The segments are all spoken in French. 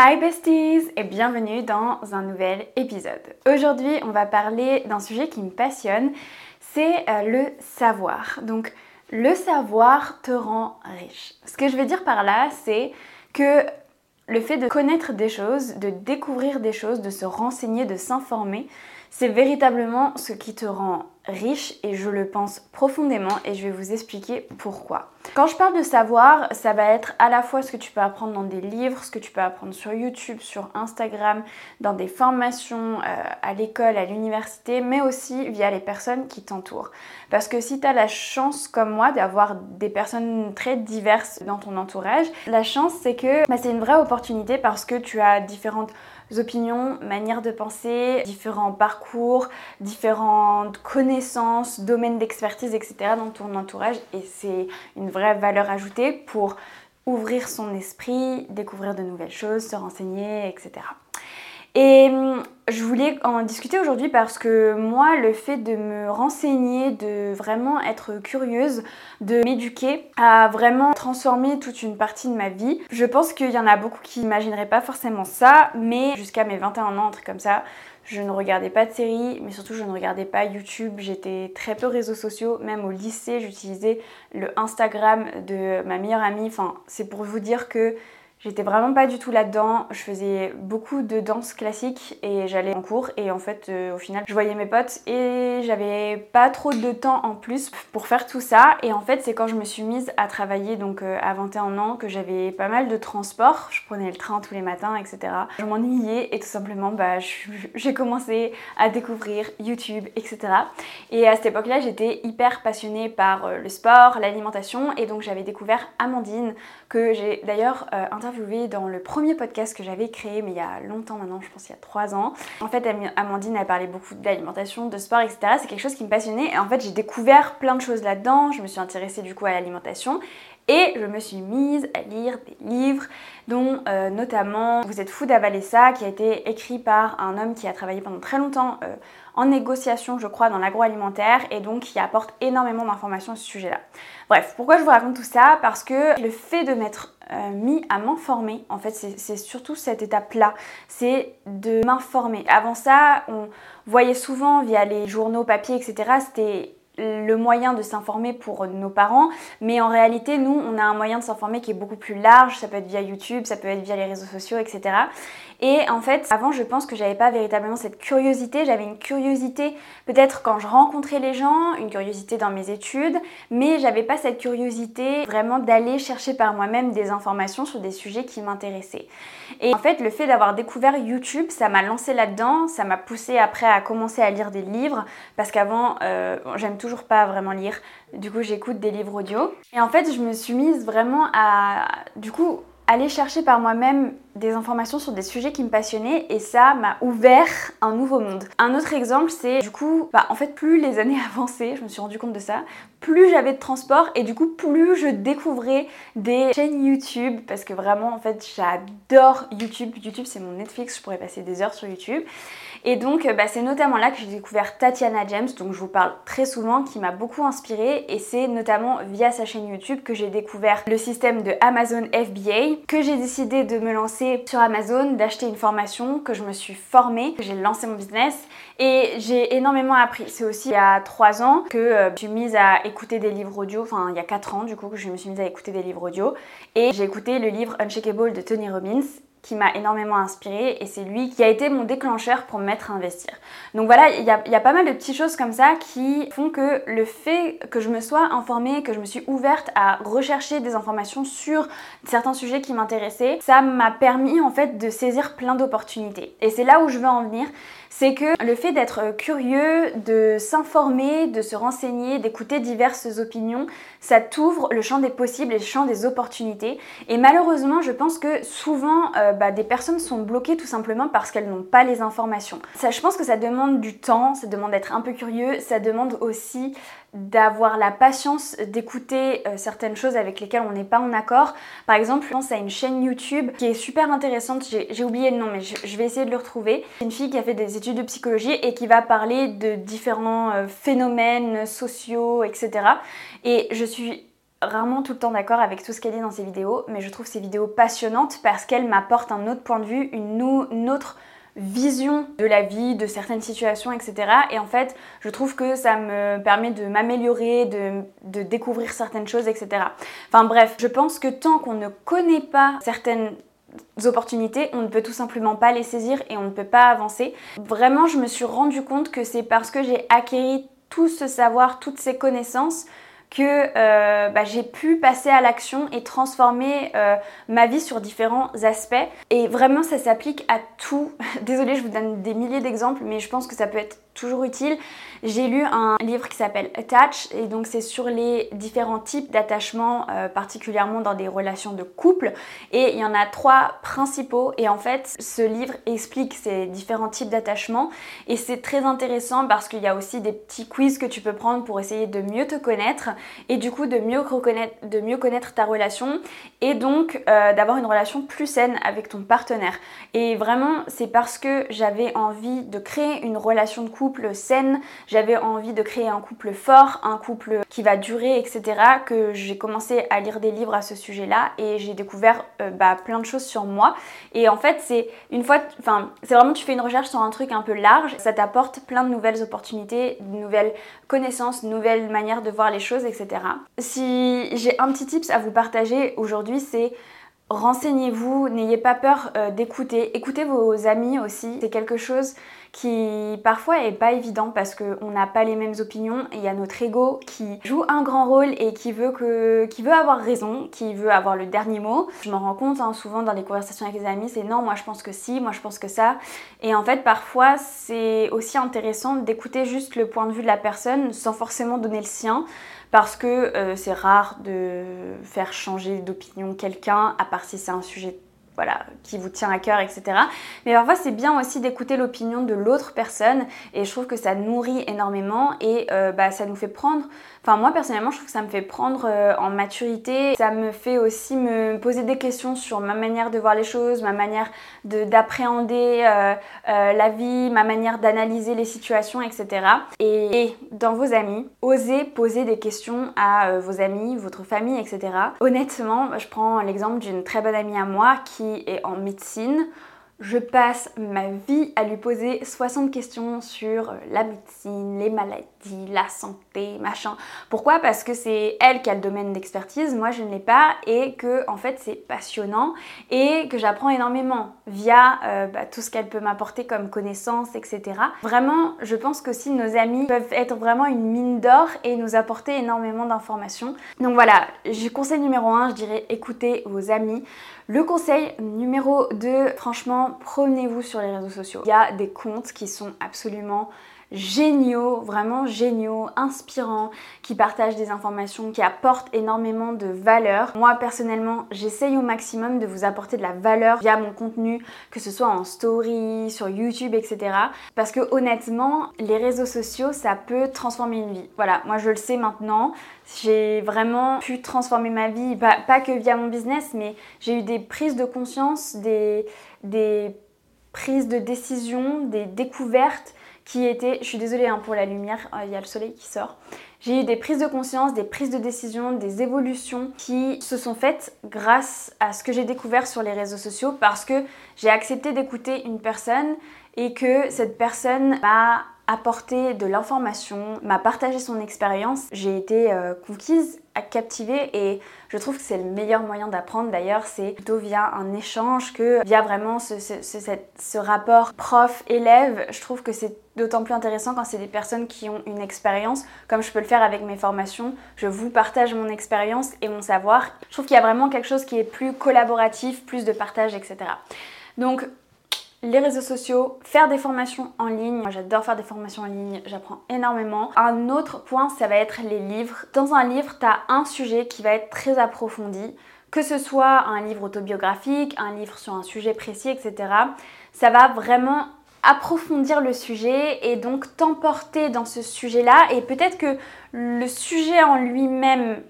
Hi besties et bienvenue dans un nouvel épisode. Aujourd'hui on va parler d'un sujet qui me passionne, c'est euh, le savoir. Donc le savoir te rend riche. Ce que je veux dire par là c'est que le fait de connaître des choses, de découvrir des choses, de se renseigner, de s'informer, c'est véritablement ce qui te rend riche et je le pense profondément et je vais vous expliquer pourquoi. Quand je parle de savoir, ça va être à la fois ce que tu peux apprendre dans des livres, ce que tu peux apprendre sur YouTube, sur Instagram, dans des formations euh, à l'école, à l'université, mais aussi via les personnes qui t'entourent. Parce que si tu as la chance comme moi d'avoir des personnes très diverses dans ton entourage, la chance c'est que bah, c'est une vraie opportunité parce que tu as différentes opinions, manières de penser, différents parcours, différentes connaissances, domaines d'expertise, etc. dans ton entourage. Et c'est une vraie valeur ajoutée pour ouvrir son esprit, découvrir de nouvelles choses, se renseigner, etc. Et hum, je voulais en discuter aujourd'hui parce que moi, le fait de me renseigner, de vraiment être curieuse, de m'éduquer, a vraiment transformé toute une partie de ma vie. Je pense qu'il y en a beaucoup qui n'imagineraient pas forcément ça, mais jusqu'à mes 21 ans, un truc comme ça, je ne regardais pas de séries, mais surtout je ne regardais pas YouTube. J'étais très peu réseaux sociaux. Même au lycée, j'utilisais le Instagram de ma meilleure amie. Enfin, c'est pour vous dire que J'étais vraiment pas du tout là-dedans. Je faisais beaucoup de danse classique et j'allais en cours et en fait euh, au final je voyais mes potes et j'avais pas trop de temps en plus pour faire tout ça et en fait c'est quand je me suis mise à travailler donc euh, à 21 ans que j'avais pas mal de transport. Je prenais le train tous les matins etc. Je m'ennuyais et tout simplement bah j'ai commencé à découvrir YouTube etc. Et à cette époque-là j'étais hyper passionnée par euh, le sport, l'alimentation et donc j'avais découvert Amandine que j'ai d'ailleurs interviewée dans le premier podcast que j'avais créé, mais il y a longtemps maintenant, je pense il y a trois ans. En fait, Amandine a parlé beaucoup d'alimentation, de sport, etc. C'est quelque chose qui me passionnait. Et en fait, j'ai découvert plein de choses là-dedans. Je me suis intéressée du coup à l'alimentation. Et je me suis mise à lire des livres, dont euh, notamment Vous êtes fou d'avaler ça, qui a été écrit par un homme qui a travaillé pendant très longtemps euh, en négociation, je crois, dans l'agroalimentaire, et donc qui apporte énormément d'informations à ce sujet-là. Bref, pourquoi je vous raconte tout ça? Parce que le fait de m'être euh, mis à m'informer, en fait, c'est surtout cette étape-là, c'est de m'informer. Avant ça, on voyait souvent via les journaux papier, etc., c'était le moyen de s'informer pour nos parents, mais en réalité, nous, on a un moyen de s'informer qui est beaucoup plus large, ça peut être via YouTube, ça peut être via les réseaux sociaux, etc. Et en fait, avant, je pense que j'avais pas véritablement cette curiosité, j'avais une curiosité peut-être quand je rencontrais les gens, une curiosité dans mes études, mais j'avais pas cette curiosité vraiment d'aller chercher par moi-même des informations sur des sujets qui m'intéressaient. Et en fait, le fait d'avoir découvert YouTube, ça m'a lancé là-dedans, ça m'a poussé après à commencer à lire des livres, parce qu'avant, euh, j'aime toujours pas vraiment lire. Du coup, j'écoute des livres audio. Et en fait, je me suis mise vraiment à, du coup, aller chercher par moi-même des informations sur des sujets qui me passionnaient et ça m'a ouvert un nouveau monde. Un autre exemple, c'est du coup, bah, en fait, plus les années avançaient, je me suis rendu compte de ça, plus j'avais de transport et du coup, plus je découvrais des chaînes YouTube parce que vraiment, en fait, j'adore YouTube. YouTube, c'est mon Netflix, je pourrais passer des heures sur YouTube. Et donc, bah, c'est notamment là que j'ai découvert Tatiana James, dont je vous parle très souvent, qui m'a beaucoup inspirée. Et c'est notamment via sa chaîne YouTube que j'ai découvert le système de Amazon FBA, que j'ai décidé de me lancer sur Amazon, d'acheter une formation, que je me suis formée, que j'ai lancé mon business et j'ai énormément appris. C'est aussi il y a 3 ans que euh, je suis mise à écouter des livres audio, enfin il y a 4 ans du coup que je me suis mise à écouter des livres audio et j'ai écouté le livre Unshakable de Tony Robbins m'a énormément inspiré et c'est lui qui a été mon déclencheur pour me mettre à investir. Donc voilà, il y a, y a, pas mal de petites choses comme ça qui font que le fait que je me sois informée, que je me suis ouverte à rechercher des informations sur certains sujets qui m'intéressaient, ça m'a permis en fait de saisir plein d'opportunités. Et c'est là où je veux en venir, c'est que le fait d'être curieux, de s'informer, de se renseigner, d'écouter diverses opinions, ça t'ouvre le champ des possibles et le champ des opportunités. Et malheureusement, je pense que souvent, euh, bah, des personnes sont bloquées tout simplement parce qu'elles n'ont pas les informations. Ça, je pense que ça demande du temps, ça demande d'être un peu curieux, ça demande aussi d'avoir la patience d'écouter euh, certaines choses avec lesquelles on n'est pas en accord. Par exemple, je pense à une chaîne YouTube qui est super intéressante, j'ai oublié le nom mais je, vais essayer de le retrouver. C'est une fille qui a fait des études de psychologie et qui va parler de différents euh, phénomènes sociaux, etc. Et je suis rarement tout le temps d'accord avec tout ce qu'elle dit dans ses vidéos, mais je trouve ses vidéos passionnantes parce qu'elle m'apporte un autre point de vue, une, autre vision de la vie, de certaines situations, etc. Et en fait, je trouve que ça me permet de m'améliorer, de, de, découvrir certaines choses, etc. Enfin bref, je pense que tant qu'on ne connaît pas certaines opportunités, on ne peut tout simplement pas les saisir et on ne peut pas avancer. Vraiment, je me suis rendu compte que c'est parce que j'ai acquéri tout ce savoir, toutes ces connaissances que euh, bah, j'ai pu passer à l'action et transformer euh, ma vie sur différents aspects. Et vraiment, ça s'applique à tout. Désolée, je vous donne des milliers d'exemples, mais je pense que ça peut être toujours utile. J'ai lu un livre qui s'appelle Attach et donc c'est sur les différents types d'attachements, euh, particulièrement dans des relations de couple. Et il y en a trois principaux et en fait ce livre explique ces différents types d'attachements et c'est très intéressant parce qu'il y a aussi des petits quiz que tu peux prendre pour essayer de mieux te connaître et du coup de mieux reconnaître, de mieux connaître ta relation et donc euh, d'avoir une relation plus saine avec ton partenaire. Et vraiment c'est parce que j'avais envie de créer une relation de couple saine, j'avais envie de créer un couple fort, un couple qui va durer, etc. que j'ai commencé à lire des livres à ce sujet-là et j'ai découvert euh, bah, plein de choses sur moi. Et en fait, c'est une fois, enfin, c'est vraiment tu fais une recherche sur un truc un peu large, ça t'apporte plein de nouvelles opportunités, de nouvelles connaissances, nouvelles manières de voir les choses, etc. Si j'ai un petit tips à vous partager aujourd'hui, c'est Renseignez-vous, n'ayez pas peur euh, d'écouter. Écoutez vos amis aussi. C'est quelque chose qui parfois est pas évident parce qu'on n'a pas les mêmes opinions et il y a notre ego qui joue un grand rôle et qui veut, que, qui veut avoir raison, qui veut avoir le dernier mot. Je m'en rends compte hein, souvent dans les conversations avec les amis, c'est non, moi je pense que si, moi je pense que ça. Et en fait, parfois c'est aussi intéressant d'écouter juste le point de vue de la personne sans forcément donner le sien parce que euh, c'est rare de faire changer d'opinion quelqu'un, à part si c'est un sujet voilà, qui vous tient à cœur, etc. Mais parfois, c'est bien aussi d'écouter l'opinion de l'autre personne et je trouve que ça nourrit énormément et euh, bah, ça nous fait prendre Enfin, moi personnellement, je trouve que ça me fait prendre euh, en maturité. Ça me fait aussi me poser des questions sur ma manière de voir les choses, ma manière d'appréhender euh, la vie, ma manière d'analyser les situations, etc. Et, dans vos amis, osez poser des questions à vos amis, votre famille, etc. Honnêtement, je prends l'exemple d'une très bonne amie à moi qui est en médecine je passe ma vie à lui poser 60 questions sur la médecine, les maladies, la santé, machin. Pourquoi? Parce que c'est elle qui a le domaine d'expertise, moi je ne l'ai pas et que en fait c'est passionnant et que j'apprends énormément via euh, bah, tout ce qu'elle peut m'apporter comme connaissances, etc. Vraiment, je pense que si nos amis peuvent être vraiment une mine d'or et nous apporter énormément d'informations. Donc voilà, conseil numéro 1, je dirais écoutez vos amis. Le conseil numéro 2, franchement, promenez-vous sur les réseaux sociaux. Il y a des comptes qui sont absolument géniaux, vraiment géniaux, inspirants, qui partagent des informations, qui apportent énormément de valeur. Moi personnellement, j'essaye au maximum de vous apporter de la valeur via mon contenu, que ce soit en story, sur YouTube, etc. Parce que honnêtement, les réseaux sociaux, ça peut transformer une vie. Voilà, moi je le sais maintenant. J'ai vraiment pu transformer ma vie, pas, que via mon business, mais j'ai eu des prises de conscience, des, des prises de décision, des découvertes qui était, je suis désolée hein, pour la lumière, euh, il y a le soleil qui sort. J'ai eu des prises de conscience, des prises de décision, des évolutions qui se sont faites grâce à ce que j'ai découvert sur les réseaux sociaux parce que j'ai accepté d'écouter une personne et que cette personne m'a apporté de l'information, m'a partagé son expérience. J'ai été euh, conquise captiver et je trouve que c'est le meilleur moyen d'apprendre d'ailleurs, c'est plutôt via un échange que via vraiment ce, ce, rapport prof-élève. Je trouve que c'est d'autant plus intéressant quand c'est des personnes qui ont une expérience, comme je peux le faire avec mes formations. Je vous partage mon expérience et mon savoir. Je trouve qu'il y a vraiment quelque chose qui est plus collaboratif, plus de partage, etc. Donc les réseaux sociaux, faire des formations en ligne. Moi j'adore faire des formations en ligne, j'apprends énormément. Un autre point, ça va être les livres. Dans un livre, tu as un sujet qui va être très approfondi, que ce soit un livre autobiographique, un livre sur un sujet précis, etc. Ça va vraiment approfondir le sujet et donc t'emporter dans ce sujet-là et peut-être que le sujet en lui-même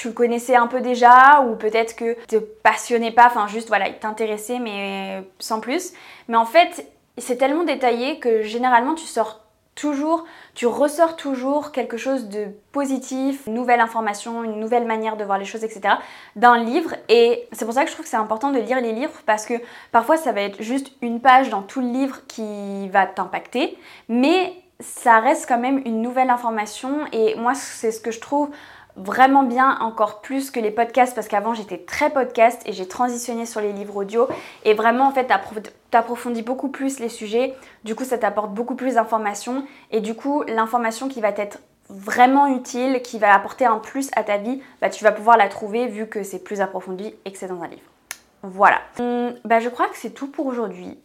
tu le connaissais un peu déjà ou peut-être que te passionnais pas, enfin juste voilà, il t'intéressait mais sans plus. Mais en fait, c'est tellement détaillé que généralement tu sors toujours, tu ressors toujours quelque chose de positif, une nouvelle information, une nouvelle manière de voir les choses, etc. d'un livre. Et c'est pour ça que je trouve que c'est important de lire les livres parce que parfois ça va être juste une page dans tout le livre qui va t'impacter, mais ça reste quand même une nouvelle information. Et moi, c'est ce que je trouve vraiment bien encore plus que les podcasts parce qu'avant j'étais très podcast et j'ai transitionné sur les livres audio. Et vraiment en fait t'approfondis beaucoup plus les sujets. Du coup ça t'apporte beaucoup plus d'informations. Et du coup l'information qui va être vraiment utile qui va apporter un plus à ta vie bah, tu vas pouvoir la trouver vu que c'est plus approfondi et que c'est dans un livre. Voilà. Hum, bah, je crois que c'est tout pour aujourd'hui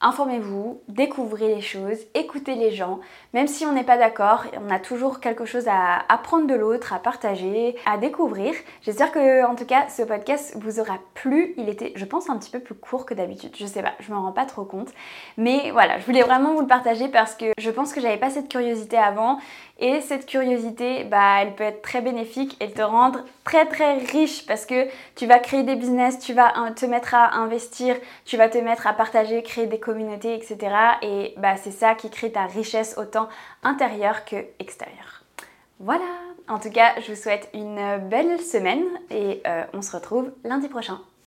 Informez-vous, découvrez les choses, écoutez les gens. Même si on n'est pas d'accord, on a toujours quelque chose à apprendre de l'autre, à partager, à découvrir. J'espère que, en tout cas, ce podcast vous aura plu. Il était, je pense, un petit peu plus court que d'habitude. Je sais pas, je m'en rends pas trop compte. Mais voilà, je voulais vraiment vous le partager parce que je pense que j'avais pas cette curiosité avant et cette curiosité, bah, elle peut être très bénéfique et te rendre très très riche parce que tu vas créer des business, tu vas te mettre à investir, tu vas te mettre à partager, créer des communautés, etc. Et bah, c'est ça qui crée ta richesse autant intérieure que extérieure. Voilà, en tout cas, je vous souhaite une belle semaine et euh, on se retrouve lundi prochain.